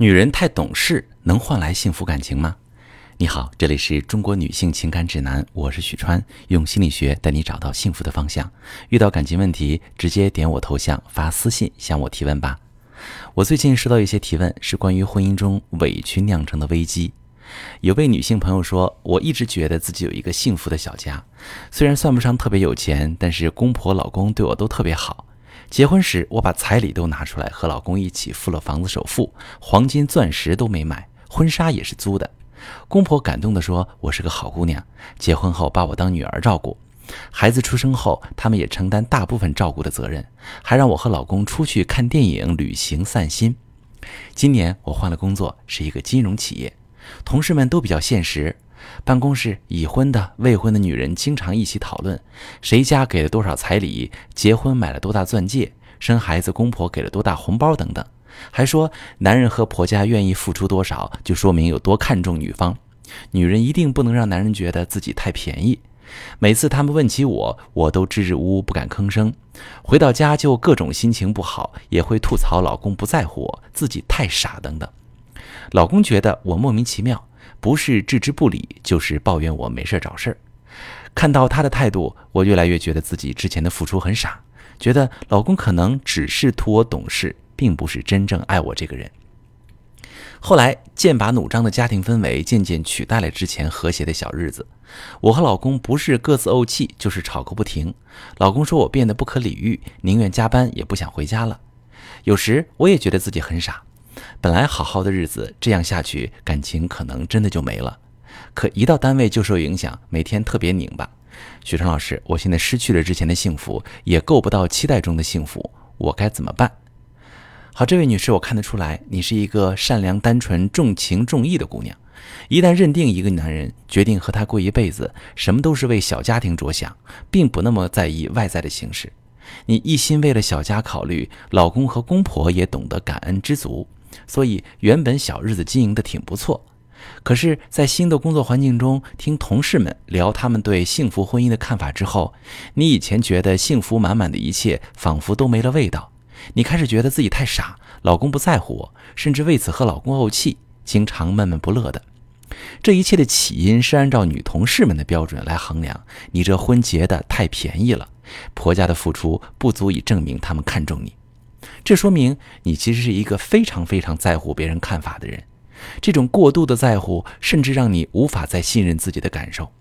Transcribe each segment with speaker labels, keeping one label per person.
Speaker 1: 女人太懂事能换来幸福感情吗？你好，这里是中国女性情感指南，我是许川，用心理学带你找到幸福的方向。遇到感情问题，直接点我头像发私信向我提问吧。我最近收到一些提问，是关于婚姻中委屈酿成的危机。有位女性朋友说，我一直觉得自己有一个幸福的小家，虽然算不上特别有钱，但是公婆老公对我都特别好。结婚时，我把彩礼都拿出来和老公一起付了房子首付，黄金钻石都没买，婚纱也是租的。公婆感动地说：“我是个好姑娘，结婚后把我当女儿照顾，孩子出生后，他们也承担大部分照顾的责任，还让我和老公出去看电影、旅行、散心。今年我换了工作，是一个金融企业，同事们都比较现实。”办公室已婚的、未婚的女人经常一起讨论，谁家给了多少彩礼，结婚买了多大钻戒，生孩子公婆给了多大红包等等，还说男人和婆家愿意付出多少，就说明有多看重女方。女人一定不能让男人觉得自己太便宜。每次他们问起我，我都支支吾吾不敢吭声。回到家就各种心情不好，也会吐槽老公不在乎我，自己太傻等等。老公觉得我莫名其妙。不是置之不理，就是抱怨我没事找事儿。看到他的态度，我越来越觉得自己之前的付出很傻，觉得老公可能只是图我懂事，并不是真正爱我这个人。后来剑拔弩张的家庭氛围渐渐取代了之前和谐的小日子。我和老公不是各自怄气，就是吵个不停。老公说我变得不可理喻，宁愿加班也不想回家了。有时我也觉得自己很傻。本来好好的日子，这样下去，感情可能真的就没了。可一到单位就受影响，每天特别拧巴。许川老师，我现在失去了之前的幸福，也够不到期待中的幸福，我该怎么办？好，这位女士，我看得出来，你是一个善良、单纯、重情重义的姑娘。一旦认定一个男人，决定和他过一辈子，什么都是为小家庭着想，并不那么在意外在的形式。你一心为了小家考虑，老公和公婆也懂得感恩知足。所以原本小日子经营的挺不错，可是，在新的工作环境中，听同事们聊他们对幸福婚姻的看法之后，你以前觉得幸福满满的一切，仿佛都没了味道。你开始觉得自己太傻，老公不在乎我，甚至为此和老公怄气，经常闷闷不乐的。这一切的起因是按照女同事们的标准来衡量，你这婚结的太便宜了，婆家的付出不足以证明他们看重你。这说明你其实是一个非常非常在乎别人看法的人，这种过度的在乎，甚至让你无法再信任自己的感受。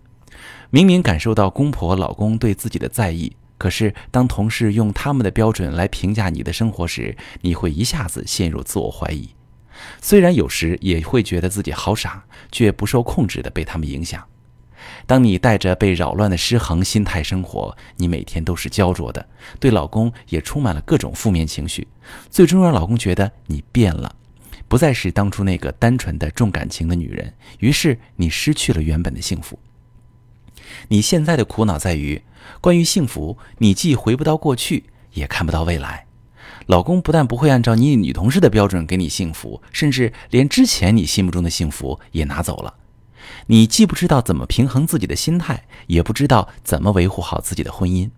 Speaker 1: 明明感受到公婆、老公对自己的在意，可是当同事用他们的标准来评价你的生活时，你会一下子陷入自我怀疑。虽然有时也会觉得自己好傻，却不受控制的被他们影响。当你带着被扰乱的失衡心态生活，你每天都是焦灼的，对老公也充满了各种负面情绪，最终让老公觉得你变了，不再是当初那个单纯的重感情的女人，于是你失去了原本的幸福。你现在的苦恼在于，关于幸福，你既回不到过去，也看不到未来。老公不但不会按照你女同事的标准给你幸福，甚至连之前你心目中的幸福也拿走了。你既不知道怎么平衡自己的心态，也不知道怎么维护好自己的婚姻。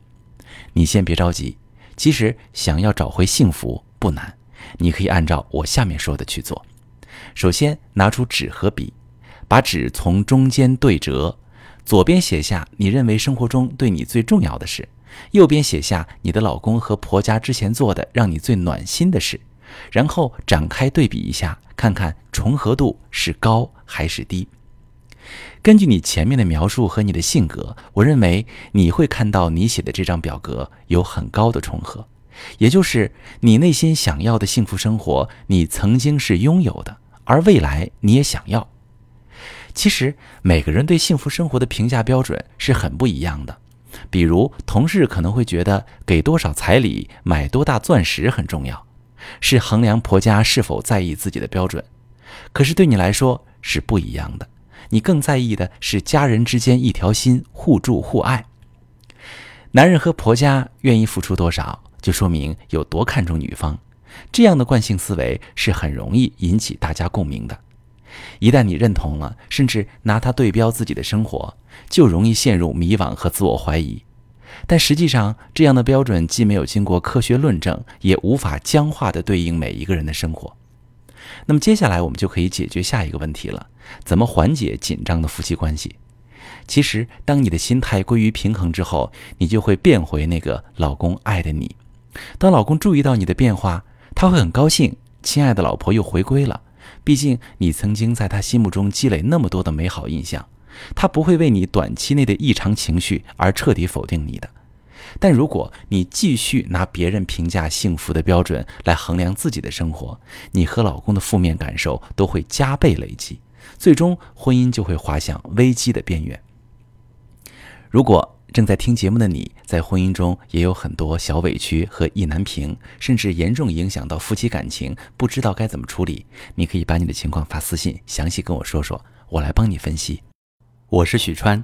Speaker 1: 你先别着急，其实想要找回幸福不难，你可以按照我下面说的去做。首先，拿出纸和笔，把纸从中间对折，左边写下你认为生活中对你最重要的事，右边写下你的老公和婆家之前做的让你最暖心的事，然后展开对比一下，看看重合度是高还是低。根据你前面的描述和你的性格，我认为你会看到你写的这张表格有很高的重合，也就是你内心想要的幸福生活，你曾经是拥有的，而未来你也想要。其实每个人对幸福生活的评价标准是很不一样的，比如同事可能会觉得给多少彩礼、买多大钻石很重要，是衡量婆家是否在意自己的标准，可是对你来说是不一样的。你更在意的是家人之间一条心，互助互爱。男人和婆家愿意付出多少，就说明有多看重女方。这样的惯性思维是很容易引起大家共鸣的。一旦你认同了，甚至拿它对标自己的生活，就容易陷入迷惘和自我怀疑。但实际上，这样的标准既没有经过科学论证，也无法僵化地对应每一个人的生活。那么接下来我们就可以解决下一个问题了：怎么缓解紧张的夫妻关系？其实，当你的心态归于平衡之后，你就会变回那个老公爱的你。当老公注意到你的变化，他会很高兴，亲爱的老婆又回归了。毕竟你曾经在他心目中积累那么多的美好印象，他不会为你短期内的异常情绪而彻底否定你的。但如果你继续拿别人评价幸福的标准来衡量自己的生活，你和老公的负面感受都会加倍累积，最终婚姻就会滑向危机的边缘。如果正在听节目的你在婚姻中也有很多小委屈和意难平，甚至严重影响到夫妻感情，不知道该怎么处理，你可以把你的情况发私信，详细跟我说说，我来帮你分析。我是许川，